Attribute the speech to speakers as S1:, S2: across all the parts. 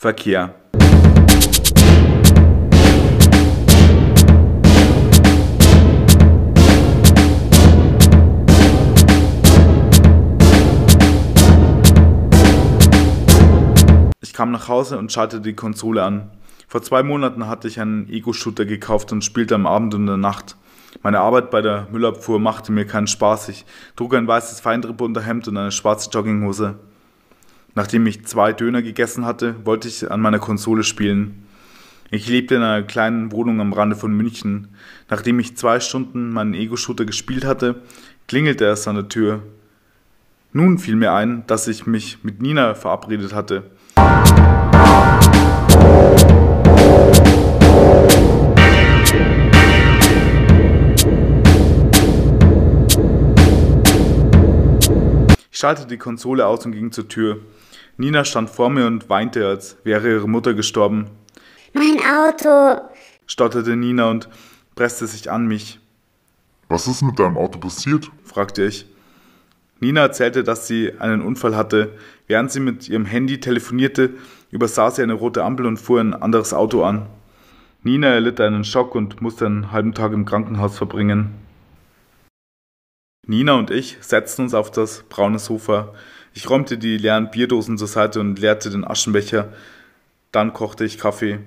S1: Verkehr. Ich kam nach Hause und schaltete die Konsole an. Vor zwei Monaten hatte ich einen Ego-Shooter gekauft und spielte am Abend und in der Nacht. Meine Arbeit bei der Müllabfuhr machte mir keinen Spaß. Ich trug ein weißes Feinripp-Unterhemd und eine schwarze Jogginghose. Nachdem ich zwei Döner gegessen hatte, wollte ich an meiner Konsole spielen. Ich lebte in einer kleinen Wohnung am Rande von München. Nachdem ich zwei Stunden meinen Ego-Shooter gespielt hatte, klingelte es an der Tür. Nun fiel mir ein, dass ich mich mit Nina verabredet hatte. Ich schaltete die Konsole aus und ging zur Tür. Nina stand vor mir und weinte, als wäre ihre Mutter gestorben.
S2: Mein Auto.
S1: stotterte Nina und presste sich an mich,
S3: Was ist mit deinem Auto passiert?
S1: fragte ich. Nina erzählte, dass sie einen Unfall hatte. Während sie mit ihrem Handy telefonierte, übersah sie eine rote Ampel und fuhr ein anderes Auto an. Nina erlitt einen Schock und musste einen halben Tag im Krankenhaus verbringen. Nina und ich setzten uns auf das braune Sofa. Ich räumte die leeren Bierdosen zur Seite und leerte den Aschenbecher. Dann kochte ich Kaffee.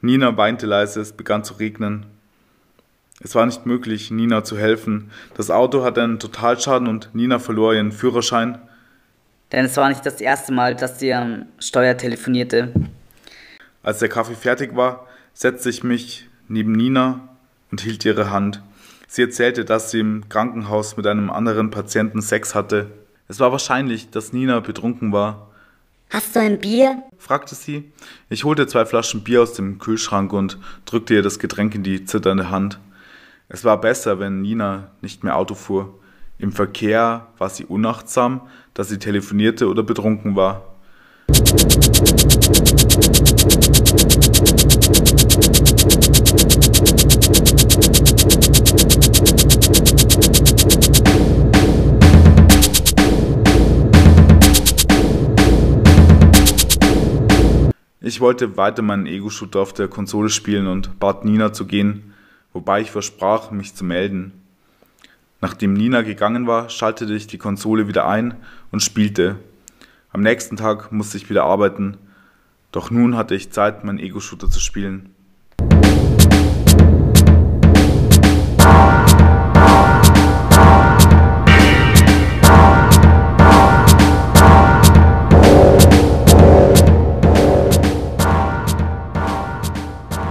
S1: Nina weinte leise, es begann zu regnen. Es war nicht möglich, Nina zu helfen. Das Auto hatte einen Totalschaden und Nina verlor ihren Führerschein.
S4: Denn es war nicht das erste Mal, dass sie am Steuer telefonierte.
S1: Als der Kaffee fertig war, setzte ich mich neben Nina und hielt ihre Hand. Sie erzählte, dass sie im Krankenhaus mit einem anderen Patienten Sex hatte. Es war wahrscheinlich, dass Nina betrunken war,
S2: Hast du ein Bier?
S1: fragte sie. Ich holte zwei Flaschen Bier aus dem Kühlschrank und drückte ihr das Getränk in die zitternde Hand. Es war besser, wenn Nina nicht mehr Auto fuhr. Im Verkehr war sie unachtsam, dass sie telefonierte oder betrunken war. Ich wollte weiter meinen Ego-Shooter auf der Konsole spielen und bat Nina zu gehen, wobei ich versprach, mich zu melden. Nachdem Nina gegangen war, schaltete ich die Konsole wieder ein und spielte. Am nächsten Tag musste ich wieder arbeiten, doch nun hatte ich Zeit, meinen Ego-Shooter zu spielen.